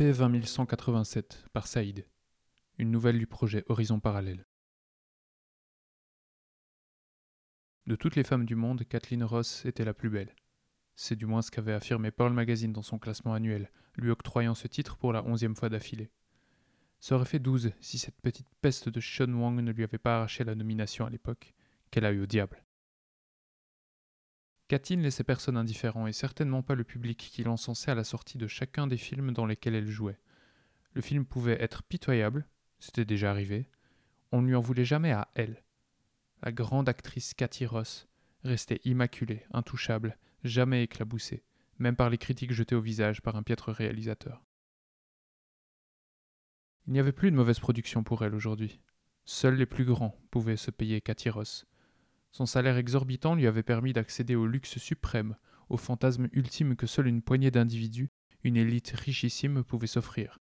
AP 20187 par Saïd. Une nouvelle du projet Horizon Parallèle. De toutes les femmes du monde, Kathleen Ross était la plus belle. C'est du moins ce qu'avait affirmé Pearl Magazine dans son classement annuel, lui octroyant ce titre pour la onzième fois d'affilée. Ça aurait fait douze si cette petite peste de Sean Wang ne lui avait pas arraché la nomination à l'époque, qu'elle a eu au diable. Cathy ne laissait personne indifférent et certainement pas le public qui l'encensait à la sortie de chacun des films dans lesquels elle jouait. Le film pouvait être pitoyable, c'était déjà arrivé, on ne lui en voulait jamais à elle. La grande actrice Cathy Ross restait immaculée, intouchable, jamais éclaboussée, même par les critiques jetées au visage par un piètre réalisateur. Il n'y avait plus de mauvaise production pour elle aujourd'hui. Seuls les plus grands pouvaient se payer Cathy Ross, son salaire exorbitant lui avait permis d'accéder au luxe suprême, au fantasme ultime que seule une poignée d'individus, une élite richissime, pouvait s'offrir.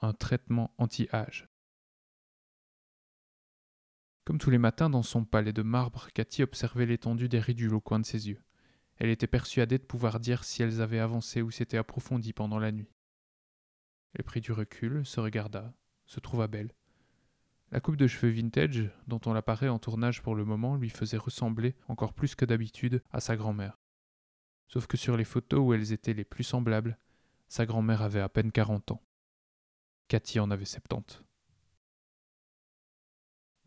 Un traitement anti-âge. Comme tous les matins dans son palais de marbre, Cathy observait l'étendue des ridules au coin de ses yeux. Elle était persuadée de pouvoir dire si elles avaient avancé ou s'étaient approfondies pendant la nuit. Elle prit du recul, se regarda, se trouva belle. La coupe de cheveux vintage, dont on l'apparaît en tournage pour le moment, lui faisait ressembler, encore plus que d'habitude, à sa grand-mère. Sauf que sur les photos où elles étaient les plus semblables, sa grand-mère avait à peine quarante ans. Cathy en avait 70.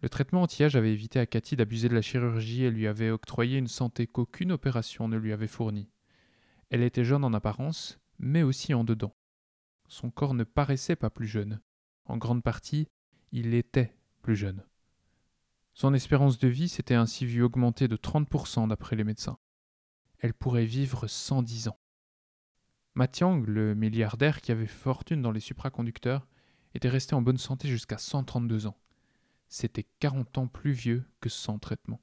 Le traitement anti-âge avait évité à Cathy d'abuser de la chirurgie et lui avait octroyé une santé qu'aucune opération ne lui avait fournie. Elle était jeune en apparence, mais aussi en dedans. Son corps ne paraissait pas plus jeune. En grande partie, il était plus jeune. Son espérance de vie s'était ainsi vue augmenter de 30% d'après les médecins. Elle pourrait vivre 110 ans. Matiang, le milliardaire qui avait fortune dans les supraconducteurs, était resté en bonne santé jusqu'à 132 ans. C'était 40 ans plus vieux que sans traitement.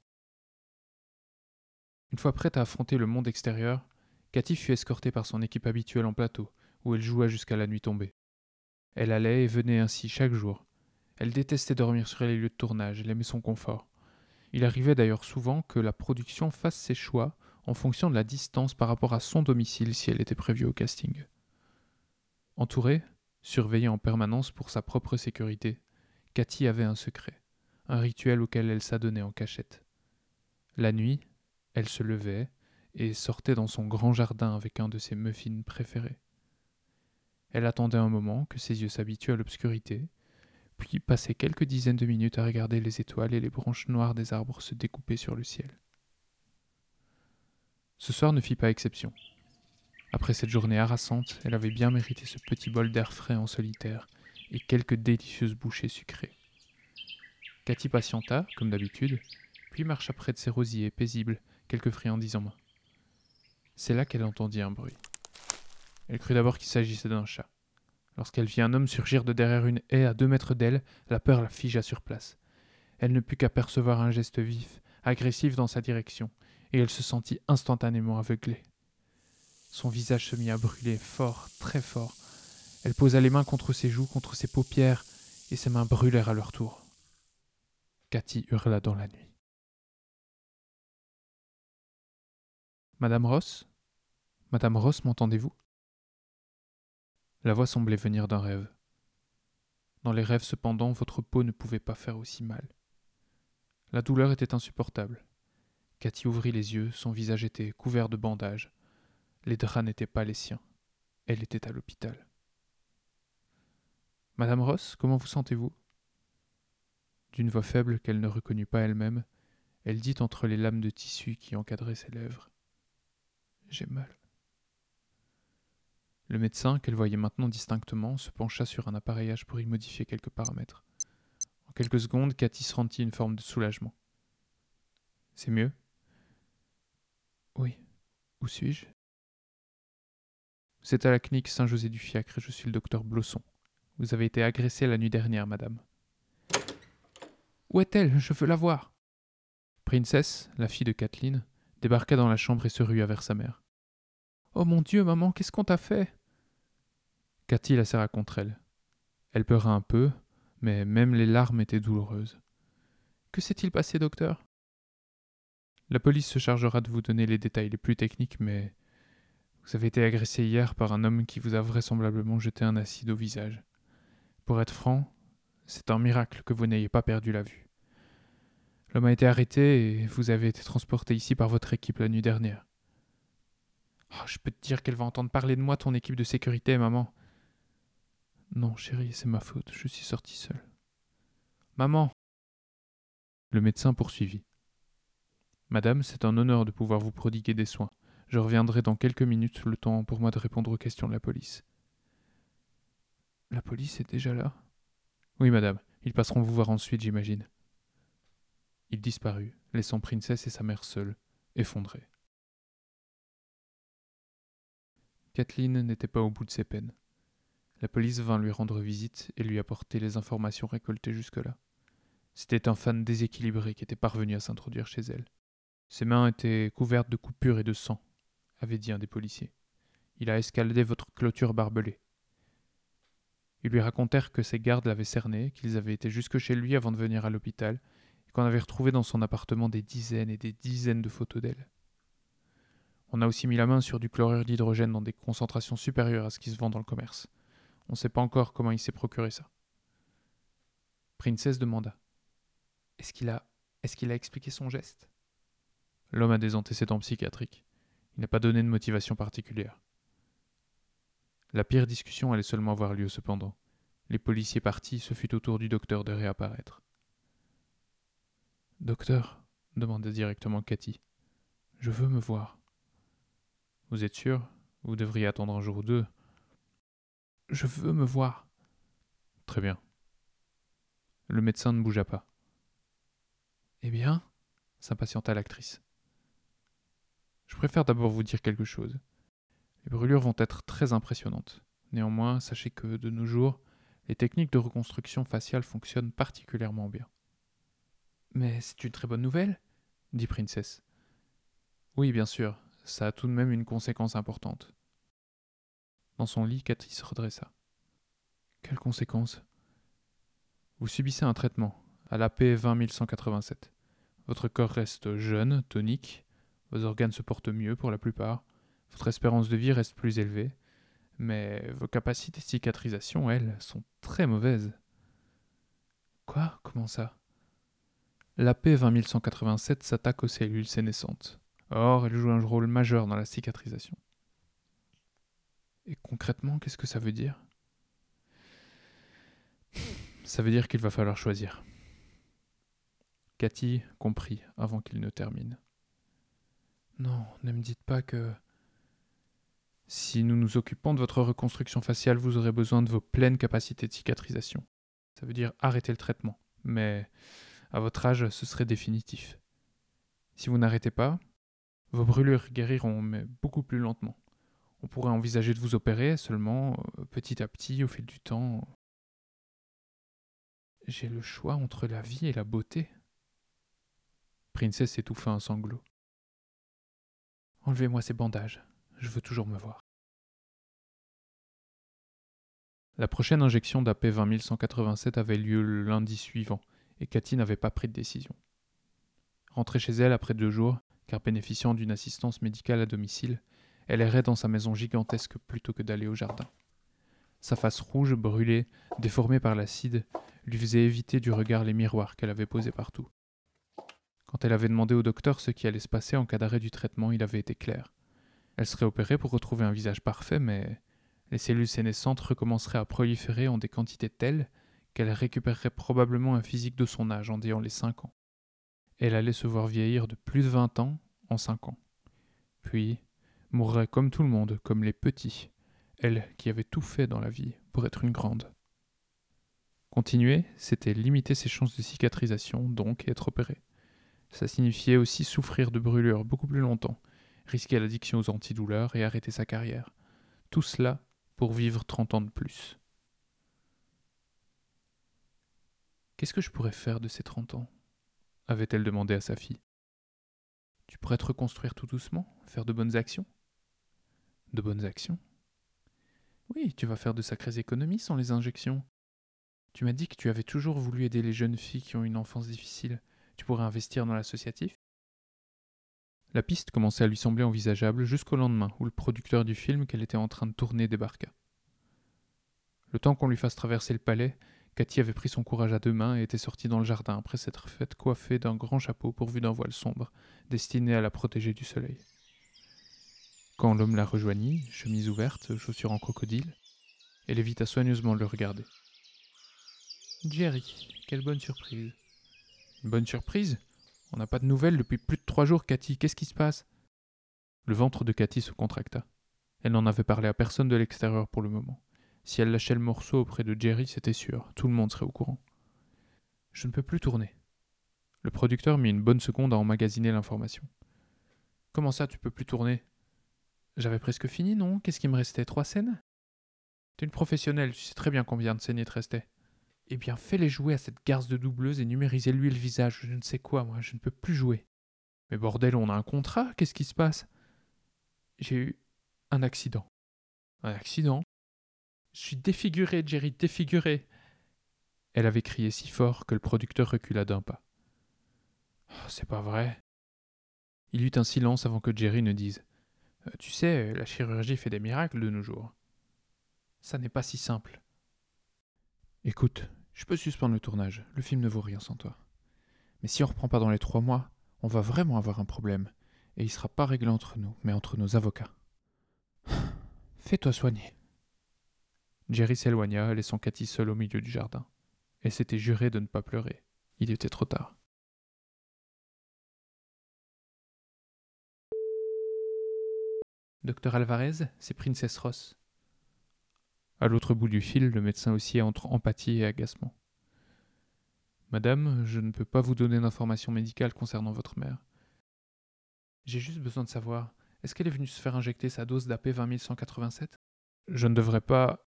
Une fois prête à affronter le monde extérieur, Cathy fut escortée par son équipe habituelle en plateau, où elle joua jusqu'à la nuit tombée. Elle allait et venait ainsi chaque jour, elle détestait dormir sur les lieux de tournage, elle aimait son confort. Il arrivait d'ailleurs souvent que la production fasse ses choix en fonction de la distance par rapport à son domicile si elle était prévue au casting. Entourée, surveillée en permanence pour sa propre sécurité, Cathy avait un secret, un rituel auquel elle s'adonnait en cachette. La nuit, elle se levait et sortait dans son grand jardin avec un de ses muffins préférés. Elle attendait un moment que ses yeux s'habituent à l'obscurité, puis passait quelques dizaines de minutes à regarder les étoiles et les branches noires des arbres se découper sur le ciel. Ce soir ne fit pas exception. Après cette journée harassante, elle avait bien mérité ce petit bol d'air frais en solitaire et quelques délicieuses bouchées sucrées. Cathy patienta, comme d'habitude, puis marcha près de ses rosiers paisibles, quelques friandises en main. C'est là qu'elle entendit un bruit. Elle crut d'abord qu'il s'agissait d'un chat. Lorsqu'elle vit un homme surgir de derrière une haie à deux mètres d'elle, la peur la figea sur place. Elle ne put qu'apercevoir un geste vif, agressif dans sa direction, et elle se sentit instantanément aveuglée. Son visage se mit à brûler fort, très fort. Elle posa les mains contre ses joues, contre ses paupières, et ses mains brûlèrent à leur tour. Cathy hurla dans la nuit. Madame Ross? Madame Ross, m'entendez-vous? La voix semblait venir d'un rêve. Dans les rêves cependant, votre peau ne pouvait pas faire aussi mal. La douleur était insupportable. Cathy ouvrit les yeux, son visage était couvert de bandages. Les draps n'étaient pas les siens. Elle était à l'hôpital. Madame Ross, comment vous sentez-vous? D'une voix faible qu'elle ne reconnut pas elle-même, elle dit entre les lames de tissu qui encadraient ses lèvres. J'ai mal. Le médecin, qu'elle voyait maintenant distinctement, se pencha sur un appareillage pour y modifier quelques paramètres. En quelques secondes, Cathy sentit une forme de soulagement. C'est mieux? Oui. Où suis-je? C'est à la clinique Saint-José-du-Fiacre et je suis le docteur Blosson. Vous avez été agressée la nuit dernière, madame. Où est-elle? Je veux la voir. Princess, la fille de Kathleen, débarqua dans la chambre et se rua vers sa mère. Oh mon Dieu, maman, qu'est-ce qu'on t'a fait? Cathy la serra contre elle? Elle pleura un peu, mais même les larmes étaient douloureuses. Que s'est-il passé, docteur? La police se chargera de vous donner les détails les plus techniques, mais vous avez été agressé hier par un homme qui vous a vraisemblablement jeté un acide au visage. Pour être franc, c'est un miracle que vous n'ayez pas perdu la vue. L'homme a été arrêté et vous avez été transporté ici par votre équipe la nuit dernière. Oh, je peux te dire qu'elle va entendre parler de moi, ton équipe de sécurité, maman. Non, chérie, c'est ma faute, je suis sorti seul. Maman Le médecin poursuivit. Madame, c'est un honneur de pouvoir vous prodiguer des soins. Je reviendrai dans quelques minutes, le temps pour moi de répondre aux questions de la police. La police est déjà là? Oui, madame. Ils passeront vous voir ensuite, j'imagine. Il disparut, laissant Princesse et sa mère seules, effondrées. Kathleen n'était pas au bout de ses peines. La police vint lui rendre visite et lui apporter les informations récoltées jusque-là. C'était un fan déséquilibré qui était parvenu à s'introduire chez elle. Ses mains étaient couvertes de coupures et de sang, avait dit un des policiers. Il a escaladé votre clôture barbelée. Ils lui racontèrent que ses gardes l'avaient cerné, qu'ils avaient été jusque chez lui avant de venir à l'hôpital, et qu'on avait retrouvé dans son appartement des dizaines et des dizaines de photos d'elle. On a aussi mis la main sur du chlorure d'hydrogène dans des concentrations supérieures à ce qui se vend dans le commerce. On ne sait pas encore comment il s'est procuré ça. Princess demanda. Est-ce qu'il a. Est-ce qu'il a expliqué son geste? L'homme a des antécédents psychiatriques. Il n'a pas donné de motivation particulière. La pire discussion allait seulement avoir lieu cependant. Les policiers partis, ce fut au tour du docteur de réapparaître. Docteur, demanda directement Cathy, je veux me voir. Vous êtes sûr? Vous devriez attendre un jour ou deux. Je veux me voir. Très bien. Le médecin ne bougea pas. Eh bien s'impatienta l'actrice. Je préfère d'abord vous dire quelque chose. Les brûlures vont être très impressionnantes. Néanmoins, sachez que, de nos jours, les techniques de reconstruction faciale fonctionnent particulièrement bien. Mais c'est une très bonne nouvelle dit Princess. Oui, bien sûr, ça a tout de même une conséquence importante. Dans son lit, Cathy se redressa. Quelle conséquence Vous subissez un traitement, à l'AP 20187. Votre corps reste jeune, tonique, vos organes se portent mieux pour la plupart, votre espérance de vie reste plus élevée, mais vos capacités de cicatrisation, elles, sont très mauvaises. Quoi? Comment ça? L'AP 20187 s'attaque aux cellules sénescentes. Or, elle joue un rôle majeur dans la cicatrisation. Et concrètement, qu'est-ce que ça veut dire? Ça veut dire qu'il va falloir choisir. Cathy comprit avant qu'il ne termine. Non, ne me dites pas que... Si nous nous occupons de votre reconstruction faciale, vous aurez besoin de vos pleines capacités de cicatrisation. Ça veut dire arrêter le traitement. Mais à votre âge, ce serait définitif. Si vous n'arrêtez pas, vos brûlures guériront, mais beaucoup plus lentement. On pourrait envisager de vous opérer seulement euh, petit à petit au fil du temps. J'ai le choix entre la vie et la beauté. Princesse étouffa un sanglot. Enlevez-moi ces bandages, je veux toujours me voir. La prochaine injection d'AP 20187 avait lieu le lundi suivant, et Cathy n'avait pas pris de décision. Rentrée chez elle après deux jours, car bénéficiant d'une assistance médicale à domicile, elle errait dans sa maison gigantesque plutôt que d'aller au jardin. Sa face rouge, brûlée, déformée par l'acide, lui faisait éviter du regard les miroirs qu'elle avait posés partout. Quand elle avait demandé au docteur ce qui allait se passer en cas d'arrêt du traitement, il avait été clair. Elle serait opérée pour retrouver un visage parfait, mais les cellules sénescentes recommenceraient à proliférer en des quantités telles qu'elle récupérerait probablement un physique de son âge en ayant les cinq ans. Elle allait se voir vieillir de plus de vingt ans en cinq ans. Puis mourrait comme tout le monde, comme les petits, elle qui avait tout fait dans la vie pour être une grande. Continuer, c'était limiter ses chances de cicatrisation, donc être opérée. Ça signifiait aussi souffrir de brûlures beaucoup plus longtemps, risquer l'addiction aux antidouleurs et arrêter sa carrière. Tout cela pour vivre 30 ans de plus. Qu'est-ce que je pourrais faire de ces 30 ans? avait-elle demandé à sa fille. Tu pourrais te reconstruire tout doucement, faire de bonnes actions? De bonnes actions Oui, tu vas faire de sacrées économies sans les injections. Tu m'as dit que tu avais toujours voulu aider les jeunes filles qui ont une enfance difficile. Tu pourrais investir dans l'associatif? La piste commençait à lui sembler envisageable jusqu'au lendemain où le producteur du film qu'elle était en train de tourner débarqua. Le temps qu'on lui fasse traverser le palais, Cathy avait pris son courage à deux mains et était sortie dans le jardin après s'être faite coiffer d'un grand chapeau pourvu d'un voile sombre, destiné à la protéger du soleil. Quand l'homme la rejoignit, chemise ouverte, chaussures en crocodile, elle évita soigneusement de le regarder. Jerry, quelle bonne surprise. Une bonne surprise? On n'a pas de nouvelles depuis plus de trois jours, Cathy. Qu'est-ce qui se passe? Le ventre de Cathy se contracta. Elle n'en avait parlé à personne de l'extérieur pour le moment. Si elle lâchait le morceau auprès de Jerry, c'était sûr, tout le monde serait au courant. Je ne peux plus tourner. Le producteur mit une bonne seconde à emmagasiner l'information. Comment ça, tu peux plus tourner? J'avais presque fini, non? Qu'est-ce qui me restait? Trois scènes? T'es une professionnelle, tu sais très bien combien de scènes il te restait. Eh bien, fais-les jouer à cette garce de doubleuse et numérisez-lui le visage, je ne sais quoi, moi, je ne peux plus jouer. Mais bordel, on a un contrat, qu'est-ce qui se passe? J'ai eu un accident. Un accident? Je suis défiguré, Jerry, défiguré. Elle avait crié si fort que le producteur recula d'un pas. Oh, c'est pas vrai. Il eut un silence avant que Jerry ne dise Tu sais, la chirurgie fait des miracles de nos jours. Ça n'est pas si simple. Écoute, je peux suspendre le tournage, le film ne vaut rien sans toi. Mais si on reprend pas dans les trois mois, on va vraiment avoir un problème, et il sera pas réglé entre nous, mais entre nos avocats. Fais-toi soigner. Jerry s'éloigna, laissant Cathy seule au milieu du jardin. Elle s'était jurée de ne pas pleurer. Il était trop tard. Docteur Alvarez, c'est Princess Ross. À l'autre bout du fil, le médecin oscillait entre empathie et agacement. Madame, je ne peux pas vous donner d'informations médicales concernant votre mère. J'ai juste besoin de savoir, est-ce qu'elle est venue se faire injecter sa dose d'AP 20187 Je ne devrais pas.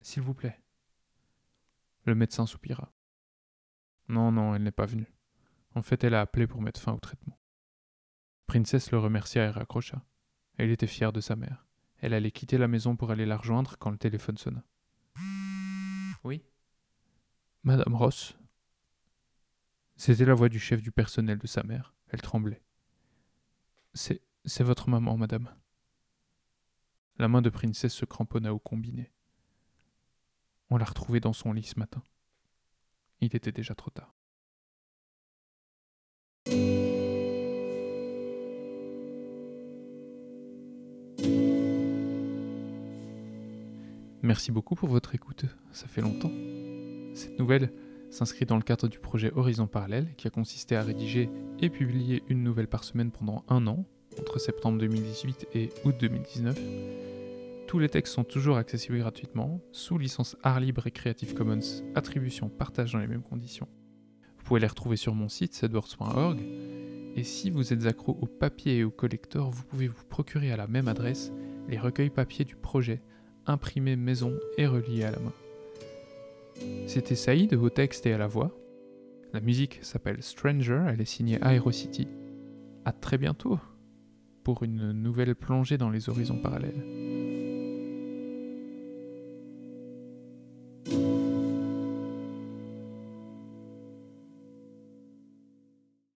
S'il vous plaît. Le médecin soupira. Non, non, elle n'est pas venue. En fait, elle a appelé pour mettre fin au traitement. Princesse le remercia et raccrocha. Elle était fière de sa mère. Elle allait quitter la maison pour aller la rejoindre quand le téléphone sonna. Oui Madame Ross? C'était la voix du chef du personnel de sa mère. Elle tremblait. C'est. c'est votre maman, madame. La main de Princesse se cramponna au combiné. On l'a retrouvée dans son lit ce matin. Il était déjà trop tard. Merci beaucoup pour votre écoute, ça fait longtemps. Cette nouvelle s'inscrit dans le cadre du projet Horizon Parallèle qui a consisté à rédiger et publier une nouvelle par semaine pendant un an, entre septembre 2018 et août 2019. Tous les textes sont toujours accessibles gratuitement, sous licence art libre et Creative Commons, attribution, partage dans les mêmes conditions. Vous pouvez les retrouver sur mon site sedwords.org. Et si vous êtes accro au papier et au collector, vous pouvez vous procurer à la même adresse les recueils papier du projet imprimé maison et relié à la main. C'était Saïd au texte et à la voix. La musique s'appelle Stranger, elle est signée Aerocity. A très bientôt pour une nouvelle plongée dans les horizons parallèles.